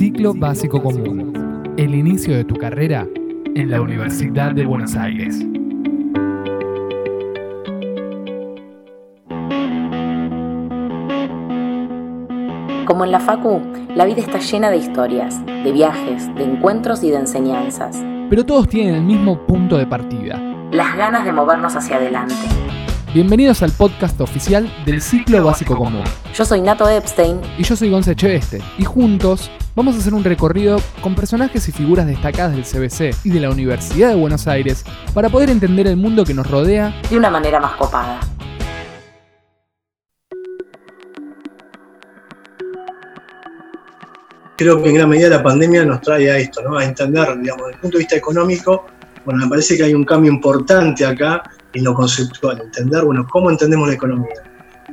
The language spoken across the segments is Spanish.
Ciclo Básico Común. El inicio de tu carrera en la Universidad de Buenos Aires. Como en la Facu, la vida está llena de historias, de viajes, de encuentros y de enseñanzas. Pero todos tienen el mismo punto de partida. Las ganas de movernos hacia adelante. Bienvenidos al podcast oficial del Ciclo Básico Común. Yo soy Nato Epstein. Y yo soy Gonza Echeveste. Y juntos vamos a hacer un recorrido con personajes y figuras destacadas del CBC y de la Universidad de Buenos Aires para poder entender el mundo que nos rodea de una manera más copada. Creo que en gran medida la pandemia nos trae a esto, a entender, digamos, desde el punto de vista económico, bueno, me parece que hay un cambio importante acá en lo conceptual, entender, bueno, cómo entendemos la economía.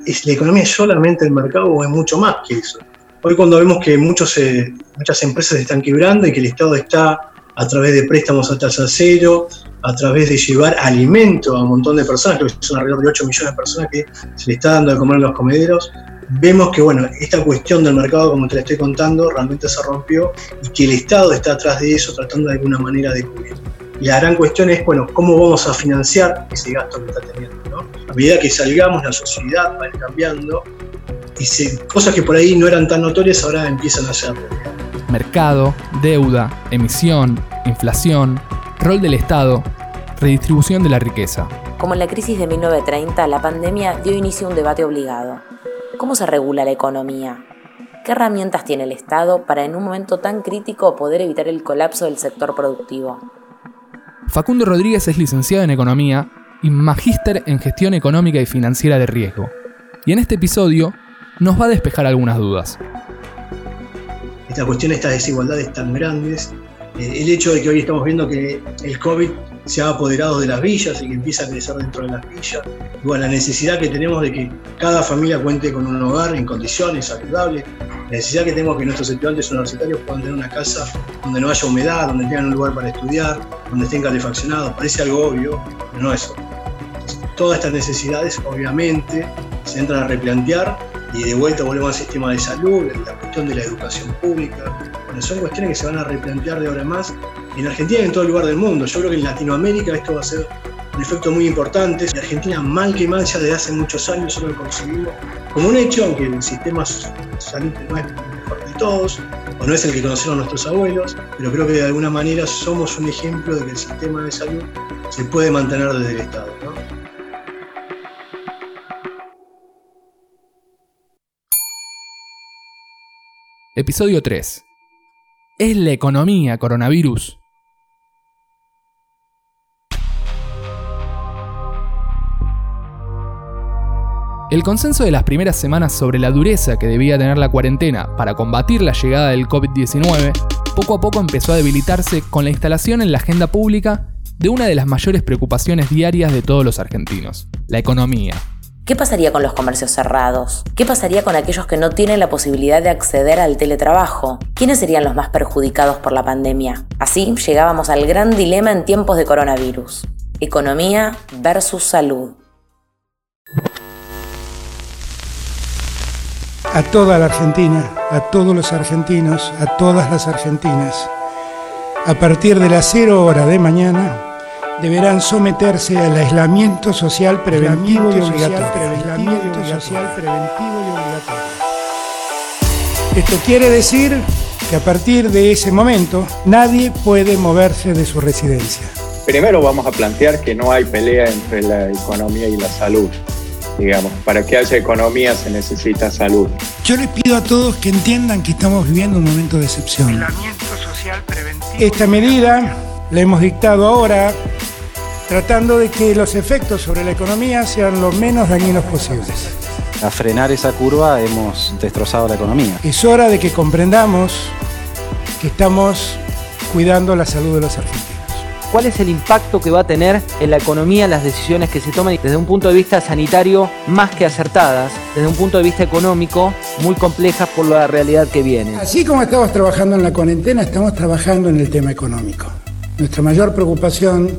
¿Es la economía solamente el mercado o es mucho más que eso? Hoy cuando vemos que muchos, eh, muchas empresas están quebrando y que el Estado está a través de préstamos a tasa cero, a través de llevar alimento a un montón de personas, creo que son alrededor de 8 millones de personas que se le está dando de comer en los comederos, vemos que bueno, esta cuestión del mercado, como te la estoy contando, realmente se rompió y que el Estado está atrás de eso tratando de alguna manera de cubrir. Y la gran cuestión es, bueno, ¿cómo vamos a financiar ese gasto que está teniendo? ¿no? A medida que salgamos, la sociedad va a ir cambiando y cosas que por ahí no eran tan notorias ahora empiezan a ser. Mercado, deuda, emisión, inflación, rol del Estado, redistribución de la riqueza. Como en la crisis de 1930, la pandemia dio inicio a un debate obligado. ¿Cómo se regula la economía? ¿Qué herramientas tiene el Estado para en un momento tan crítico poder evitar el colapso del sector productivo? Facundo Rodríguez es licenciado en Economía y magíster en Gestión Económica y Financiera de Riesgo. Y en este episodio nos va a despejar algunas dudas. Esta cuestión, estas desigualdades tan grandes, eh, el hecho de que hoy estamos viendo que el COVID se ha apoderado de las villas y que empieza a crecer dentro de las villas. Igual la necesidad que tenemos de que cada familia cuente con un hogar en condiciones saludables, la necesidad que tenemos que nuestros estudiantes universitarios puedan tener una casa donde no haya humedad, donde tengan un lugar para estudiar, donde estén calefaccionados. Parece algo obvio, pero no es. Todas estas necesidades obviamente se entran a replantear y de vuelta volvemos al sistema de salud, la cuestión de la educación pública. Bueno, son cuestiones que se van a replantear de ahora más en Argentina y en todo lugar del mundo. Yo creo que en Latinoamérica esto va a ser un efecto muy importante. En Argentina, mal que mal, ya desde hace muchos años solo lo conseguimos como un hecho, aunque el sistema salud no es el mejor de todos, o no es el que conocieron nuestros abuelos, pero creo que de alguna manera somos un ejemplo de que el sistema de salud se puede mantener desde el Estado. Episodio 3. ¿Es la economía coronavirus? El consenso de las primeras semanas sobre la dureza que debía tener la cuarentena para combatir la llegada del COVID-19 poco a poco empezó a debilitarse con la instalación en la agenda pública de una de las mayores preocupaciones diarias de todos los argentinos, la economía. ¿Qué pasaría con los comercios cerrados? ¿Qué pasaría con aquellos que no tienen la posibilidad de acceder al teletrabajo? ¿Quiénes serían los más perjudicados por la pandemia? Así llegábamos al gran dilema en tiempos de coronavirus. Economía versus salud. A toda la Argentina, a todos los argentinos, a todas las argentinas, a partir de las cero hora de mañana, deberán someterse al aislamiento social preventivo y obligatorio. Esto quiere decir que a partir de ese momento nadie puede moverse de su residencia. Primero vamos a plantear que no hay pelea entre la economía y la salud. Digamos, para que haya economía se necesita salud. Yo les pido a todos que entiendan que estamos viviendo un momento de excepción. Esta medida la hemos dictado ahora tratando de que los efectos sobre la economía sean lo menos dañinos posibles. A frenar esa curva hemos destrozado la economía. Es hora de que comprendamos que estamos cuidando la salud de los argentinos. ¿Cuál es el impacto que va a tener en la economía las decisiones que se toman desde un punto de vista sanitario más que acertadas, desde un punto de vista económico muy complejas por la realidad que viene? Así como estamos trabajando en la cuarentena, estamos trabajando en el tema económico. Nuestra mayor preocupación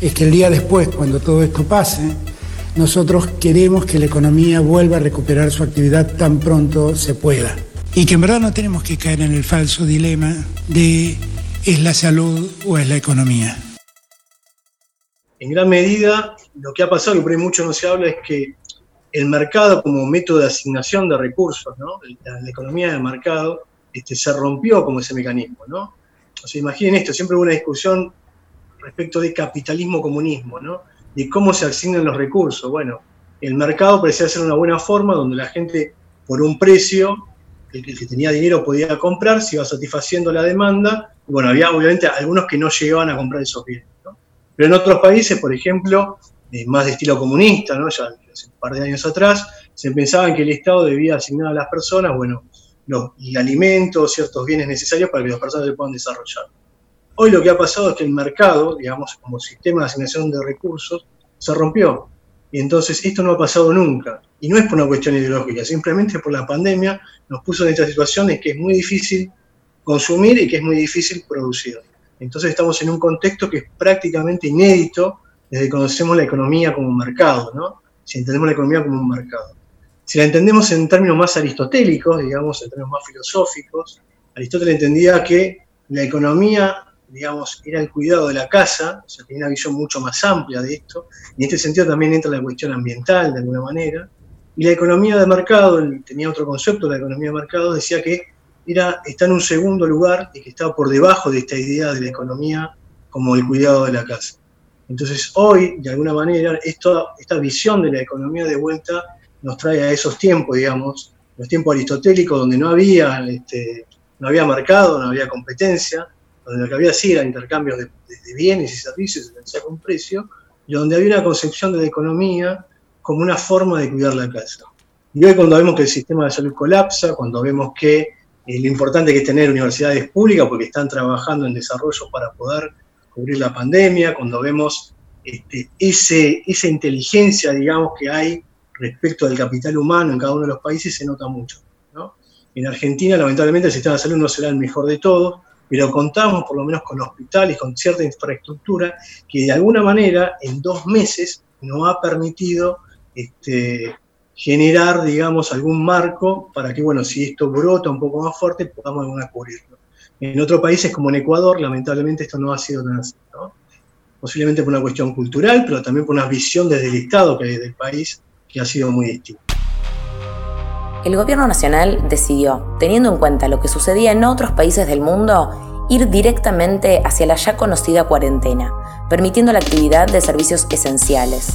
es que el día después, cuando todo esto pase, nosotros queremos que la economía vuelva a recuperar su actividad tan pronto se pueda. y que en verdad no tenemos que caer en el falso dilema de es la salud o es la economía. En gran medida, lo que ha pasado, y por ahí mucho no se habla, es que el mercado como método de asignación de recursos, ¿no? la, economía del mercado, este, se rompió como ese mecanismo. ¿no? O sea, imaginen esto, siempre hubo una discusión respecto de capitalismo-comunismo, ¿no? de cómo se asignan los recursos. Bueno, el mercado parecía ser una buena forma donde la gente, por un precio, el que tenía dinero podía comprar, se iba satisfaciendo la demanda. Bueno, había obviamente algunos que no llegaban a comprar esos bienes. ¿no? Pero en otros países, por ejemplo, más de estilo comunista, ¿no? ya hace un par de años atrás, se pensaba que el Estado debía asignar a las personas, bueno, los alimentos, ciertos bienes necesarios para que las personas se puedan desarrollar. Hoy lo que ha pasado es que el mercado, digamos, como sistema de asignación de recursos, se rompió. Y entonces esto no ha pasado nunca. Y no es por una cuestión ideológica, simplemente por la pandemia nos puso en esta situación en que es muy difícil consumir y que es muy difícil producir. Entonces estamos en un contexto que es prácticamente inédito desde que conocemos la economía como un mercado, ¿no? Si entendemos la economía como un mercado. Si la entendemos en términos más aristotélicos, digamos, en términos más filosóficos, Aristóteles entendía que la economía digamos, era el cuidado de la casa, o sea, tenía una visión mucho más amplia de esto, y en este sentido también entra la cuestión ambiental, de alguna manera, y la economía de mercado, tenía otro concepto, la economía de mercado, decía que era, está en un segundo lugar y que estaba por debajo de esta idea de la economía como el cuidado de la casa. Entonces hoy, de alguna manera, esto, esta visión de la economía de vuelta nos trae a esos tiempos, digamos, los tiempos aristotélicos donde no había, este, no había mercado, no había competencia, donde lo que había sí era intercambios de, bienes y servicios se un precio, y donde había una concepción de la economía como una forma de cuidar la casa. Y hoy cuando vemos que el sistema de salud colapsa, cuando vemos que eh, lo importante que es tener universidades públicas porque están trabajando en desarrollo para poder cubrir la pandemia, cuando vemos este, ese, esa inteligencia, digamos, que hay respecto al capital humano en cada uno de los países, se nota mucho. En Argentina, lamentablemente, el sistema de salud no será el mejor de todos, pero contamos por lo menos con hospitales, con cierta infraestructura que de alguna manera en dos meses nos ha permitido este, generar, digamos, algún marco para que, bueno, si esto brota un poco más fuerte, podamos alguna cubrirlo. En otros países como en Ecuador, lamentablemente esto no ha sido tan así, ¿no? Posiblemente por una cuestión cultural, pero también por una visión desde el Estado que hay del país que ha sido muy distinta. El gobierno nacional decidió, teniendo en cuenta lo que sucedía en otros países del mundo, ir directamente hacia la ya conocida cuarentena, permitiendo la actividad de servicios esenciales.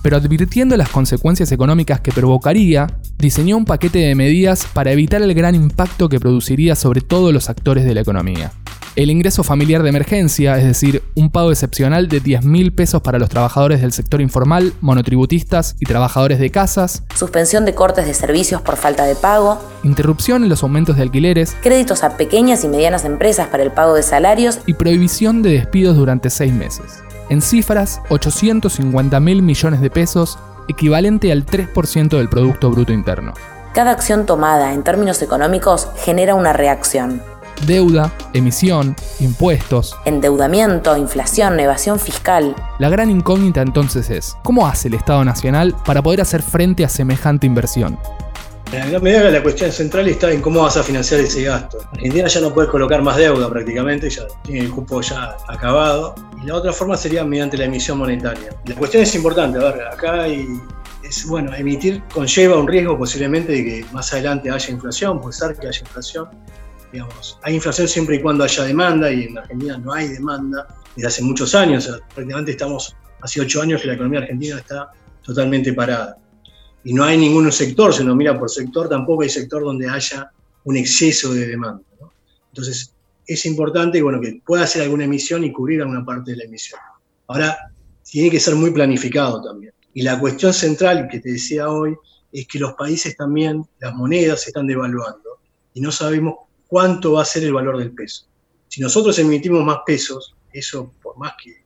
Pero advirtiendo las consecuencias económicas que provocaría, diseñó un paquete de medidas para evitar el gran impacto que produciría sobre todos los actores de la economía el ingreso familiar de emergencia, es decir, un pago excepcional de 10 mil pesos para los trabajadores del sector informal, monotributistas y trabajadores de casas, suspensión de cortes de servicios por falta de pago, interrupción en los aumentos de alquileres, créditos a pequeñas y medianas empresas para el pago de salarios. Y prohibición de despidos durante seis meses. En cifras, 850 mil millones de pesos, equivalente al 3% del Producto Bruto Interno. Cada acción tomada en términos económicos genera una reacción deuda, emisión, impuestos. Endeudamiento, inflación, evasión fiscal. La gran incógnita entonces es, ¿cómo hace el Estado Nacional para poder hacer frente a semejante inversión? En la medida que la cuestión central está en cómo vas a financiar ese gasto. Argentina ya no puede colocar más deuda prácticamente, ya tiene el cupo ya acabado. Y la otra forma sería mediante la emisión monetaria. La cuestión es importante, a ver, acá hay, es, bueno, emitir conlleva un riesgo posiblemente de que más adelante haya inflación, puede ser que haya inflación. Digamos, hay inflación siempre y cuando haya demanda y en Argentina no hay demanda desde hace muchos años. prácticamente estamos hace ocho años que la economía argentina está totalmente parada. Y no hay ningún sector, si uno mira por sector, tampoco hay sector donde haya un exceso de demanda. Entonces, es importante bueno, que pueda hacer alguna emisión y cubrir alguna parte de la emisión. Ahora, tiene que ser muy planificado también. Y la cuestión central que te decía hoy es que los países también, las monedas se están devaluando y no sabemos cuánto va a ser el valor del peso. Si nosotros emitimos más pesos, eso por más que,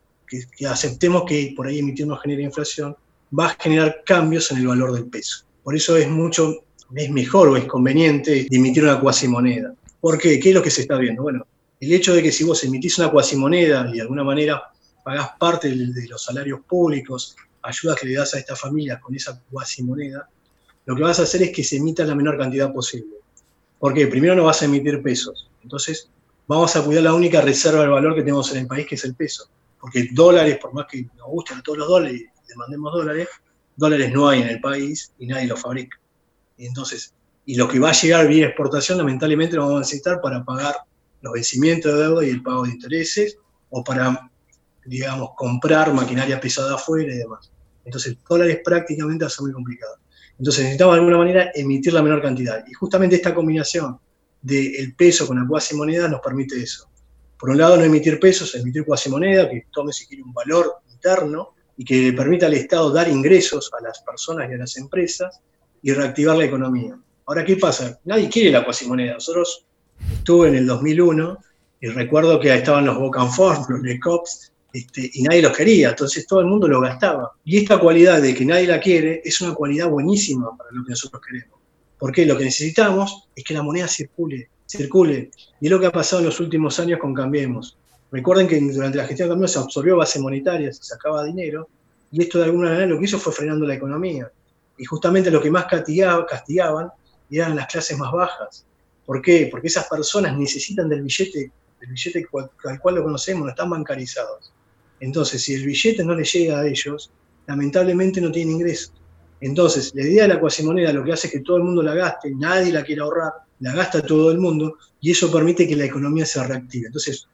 aceptemos que por ahí emitir no genera inflación, va a generar cambios en el valor del peso. Por eso es mucho, es mejor o es conveniente emitir una cuasimoneda. ¿Por qué? ¿Qué es lo que se está viendo? Bueno, el hecho de que si vos emitís una cuasimoneda y de alguna manera pagás parte de los salarios públicos, ayudas que le das a estas familias con esa cuasimoneda, lo que vas a hacer es que se emita la menor cantidad posible. ¿Por qué? Primero no vas a emitir pesos. Entonces, vamos a cuidar la única reserva del valor que tenemos en el país, que es el peso. Porque dólares, por más que nos gusten todos los dólares y demandemos dólares, dólares no hay en el país y nadie los fabrica. Y entonces, y lo que va a llegar vía exportación, lamentablemente lo vamos a necesitar para pagar los vencimientos de deuda y el pago de intereses, o para, digamos, comprar maquinaria pesada afuera y demás. Entonces, dólares prácticamente va a ser muy complicado. Entonces, necesitamos de alguna manera emitir la menor cantidad. Y justamente esta combinación del peso con la cuasi moneda nos permite eso. Por un lado, no emitir pesos, emitir cuasi moneda, que tome si quiere un valor interno y que le permita al Estado dar ingresos a las personas y a las empresas y reactivar la economía. Ahora, ¿qué pasa? Nadie quiere la cuasi moneda. Nosotros estuve en el 2001 y recuerdo que estaban los Bocanform, los Lecops, este, y nadie los quería, entonces todo el mundo lo gastaba. Y esta cualidad de que nadie la quiere es una cualidad buenísima para lo que nosotros queremos. Porque lo que necesitamos es que la moneda circule, circule. Y es lo que ha pasado en los últimos años con Cambiemos. Recuerden que durante la gestión de Cambiemos se absorbió base monetaria, se sacaba dinero, y esto de alguna manera lo que hizo fue frenando la economía. Y justamente lo que más castigaban eran las clases más bajas. ¿Por qué? Porque esas personas necesitan del billete, del billete al cual lo conocemos, no están bancarizados. Entonces, si el billete no le llega a ellos, lamentablemente no tienen ingresos. Entonces, la idea de la cuasimoneda lo que hace es que todo el mundo la gaste, nadie la quiere ahorrar, la gasta todo el mundo, y eso permite que la economía se reactive. Entonces,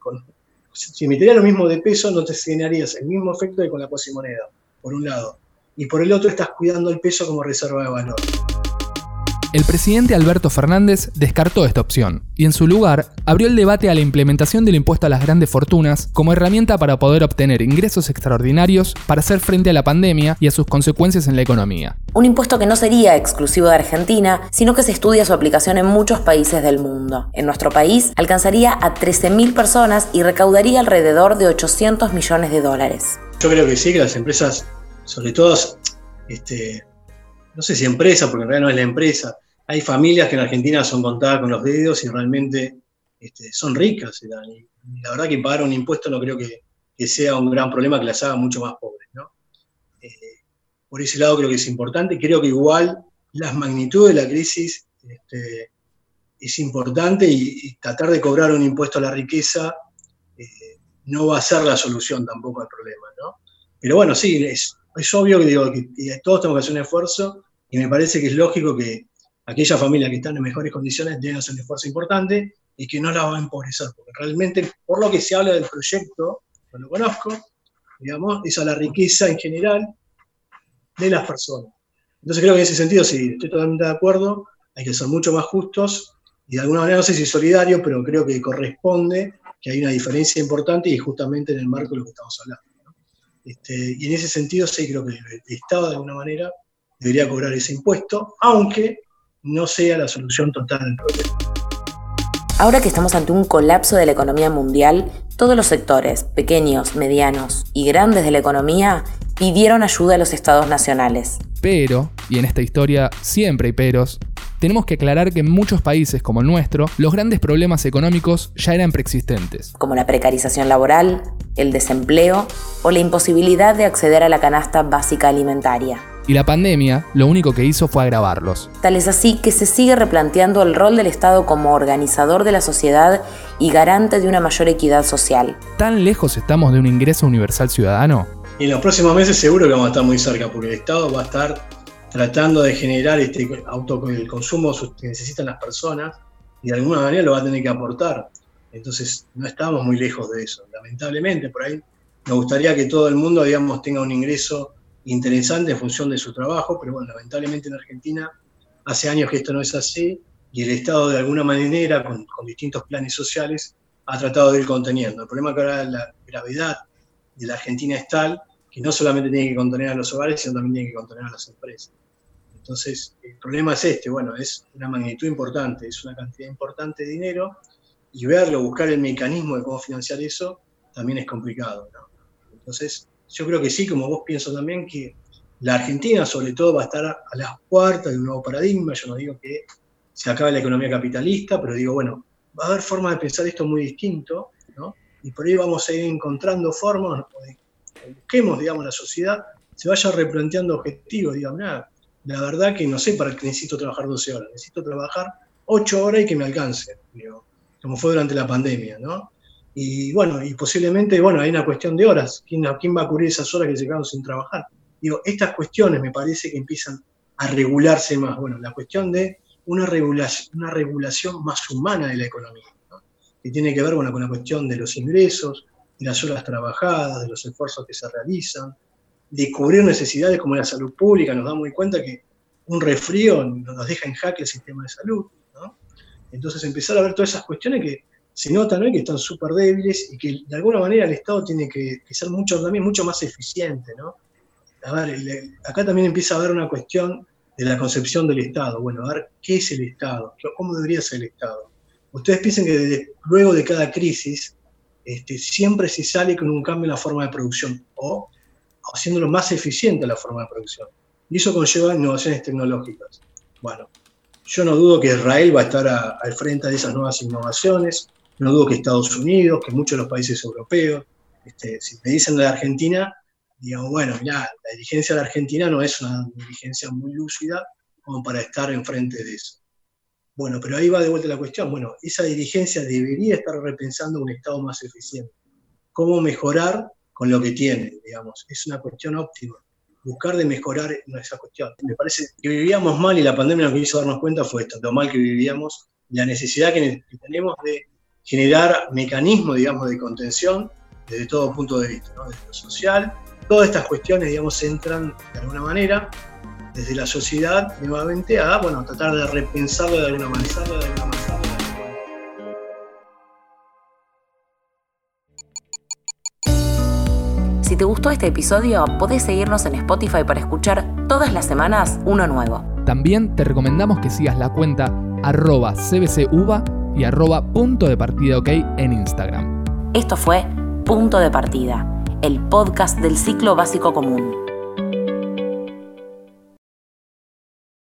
si emitiría lo mismo de peso, no te generarías el mismo efecto que con la cuasimoneda, por un lado. Y por el otro, estás cuidando el peso como reserva de valor. El presidente Alberto Fernández descartó esta opción y en su lugar abrió el debate a la implementación del impuesto a las grandes fortunas como herramienta para poder obtener ingresos extraordinarios para hacer frente a la pandemia y a sus consecuencias en la economía. Un impuesto que no sería exclusivo de Argentina, sino que se estudia su aplicación en muchos países del mundo. En nuestro país alcanzaría a 13.000 personas y recaudaría alrededor de 800 millones de dólares. Yo creo que sí, que las empresas, sobre todo, este, no sé si empresa, porque en realidad no es la empresa, hay familias que en Argentina son contadas con los dedos y realmente este, son ricas. Y la verdad que pagar un impuesto no creo que, sea un gran problema que las haga mucho más pobres. Eh, por ese lado creo que es importante. Creo que igual la magnitud de la crisis este, es importante y, tratar de cobrar un impuesto a la riqueza eh, no va a ser la solución tampoco al problema. Pero bueno, sí, es, obvio que, digo, que todos tenemos que hacer un esfuerzo y me parece que es lógico que aquellas familias que están en mejores condiciones deben hacer un esfuerzo importante y que no la va a empobrecer, porque realmente, por lo que se habla del proyecto, no lo conozco, digamos, es a la riqueza en general de las personas. Entonces creo que en ese sentido sí, estoy totalmente de acuerdo, hay que ser mucho más justos y de alguna manera no sé si solidario, pero creo que corresponde que hay una diferencia importante y justamente en el marco de lo que estamos hablando. Este, y en ese sentido sí creo que el Estado de alguna manera debería cobrar ese impuesto, aunque no sea la solución total del problema. Ahora que estamos ante un colapso de la economía mundial, todos los sectores, pequeños, medianos y grandes de la economía, pidieron ayuda a los estados nacionales. Pero, y en esta historia siempre hay peros, tenemos que aclarar que en muchos países como el nuestro, los grandes problemas económicos ya eran preexistentes. Como la precarización laboral, el desempleo o la imposibilidad de acceder a la canasta básica alimentaria y la pandemia lo único que hizo fue agravarlos. Tal es así que se sigue replanteando el rol del Estado como organizador de la sociedad y garante de una mayor equidad social. ¿Tan lejos estamos de un ingreso universal ciudadano? Y en los próximos meses seguro que vamos a estar muy cerca, porque el Estado va a estar tratando de generar este auto, el consumo que necesitan las personas y de alguna manera lo va a tener que aportar. Entonces no estamos muy lejos de eso, lamentablemente. Por ahí me gustaría que todo el mundo, digamos, tenga un ingreso interesante en función de su trabajo, pero bueno, lamentablemente en Argentina hace años que esto no es así y el Estado de alguna manera, con, distintos planes sociales, ha tratado de ir conteniendo. El problema es que ahora la gravedad de la Argentina es tal que no solamente tiene que contener a los hogares, sino también tiene que contener a las empresas. Entonces, el problema es este, bueno, es una magnitud importante, es una cantidad importante de dinero y verlo, buscar el mecanismo de cómo financiar eso, también es complicado. ¿no? Entonces, yo creo que sí, como vos pienso también, que la Argentina sobre todo va a estar a las puertas de un nuevo paradigma. Yo no digo que se acabe la economía capitalista, pero digo, bueno, va a haber formas de pensar esto muy distinto, ¿no? Y por ahí vamos a ir encontrando formas, busquemos, digamos, la sociedad, se vaya replanteando objetivos, digamos, nada, la verdad que no sé para qué necesito trabajar 12 horas, necesito trabajar ocho horas y que me alcance, como fue durante la pandemia, ¿no? Y bueno, y posiblemente, bueno, hay una cuestión de horas. ¿Quién, ¿Quién va a cubrir esas horas que se quedaron sin trabajar? Digo, estas cuestiones me parece que empiezan a regularse más. Bueno, la cuestión de una regulación, una regulación más humana de la economía, que tiene que ver bueno, con la cuestión de los ingresos, de las horas trabajadas, de los esfuerzos que se realizan, de cubrir necesidades como la salud pública. Nos damos cuenta que un resfrío nos deja en jaque el sistema de salud. Entonces empezar a ver todas esas cuestiones que se notan hoy que están súper débiles y que de alguna manera el Estado tiene que, ser mucho, también mucho más eficiente. ¿no? A ver, acá también empieza a haber una cuestión de la concepción del Estado. Bueno, a ver, ¿qué es el Estado? ¿Cómo debería ser el Estado? Ustedes piensan que luego de cada crisis este, siempre se sale con un cambio en la forma de producción o haciéndolo más eficiente la forma de producción. Y eso conlleva innovaciones tecnológicas. Bueno, yo no dudo que Israel va a estar al frente de esas nuevas innovaciones, no dudo que Estados Unidos, que muchos de los países europeos, este, si me dicen de la Argentina, digamos, bueno, ya la dirigencia de la Argentina no es una dirigencia muy lúcida como para estar enfrente de eso. Bueno, pero ahí va de vuelta la cuestión. Bueno, esa dirigencia debería estar repensando un Estado más eficiente. ¿Cómo mejorar con lo que tiene, digamos? Es una cuestión óptima. Buscar de mejorar esa cuestión. Me parece que vivíamos mal y la pandemia lo que hizo darnos cuenta fue esto, lo mal que vivíamos, la necesidad que tenemos de generar mecanismos, digamos, de contención desde todo punto de vista, ¿no? desde lo social. Todas estas cuestiones, digamos, entran de alguna manera desde la sociedad nuevamente a, bueno, tratar de repensarlo de alguna manera. De alguna manera. Si te gustó este episodio, podés seguirnos en Spotify para escuchar todas las semanas uno nuevo. También te recomendamos que sigas la cuenta arroba cbcuba y arroba punto de partida ok en Instagram. Esto fue Punto de Partida, el podcast del ciclo básico común.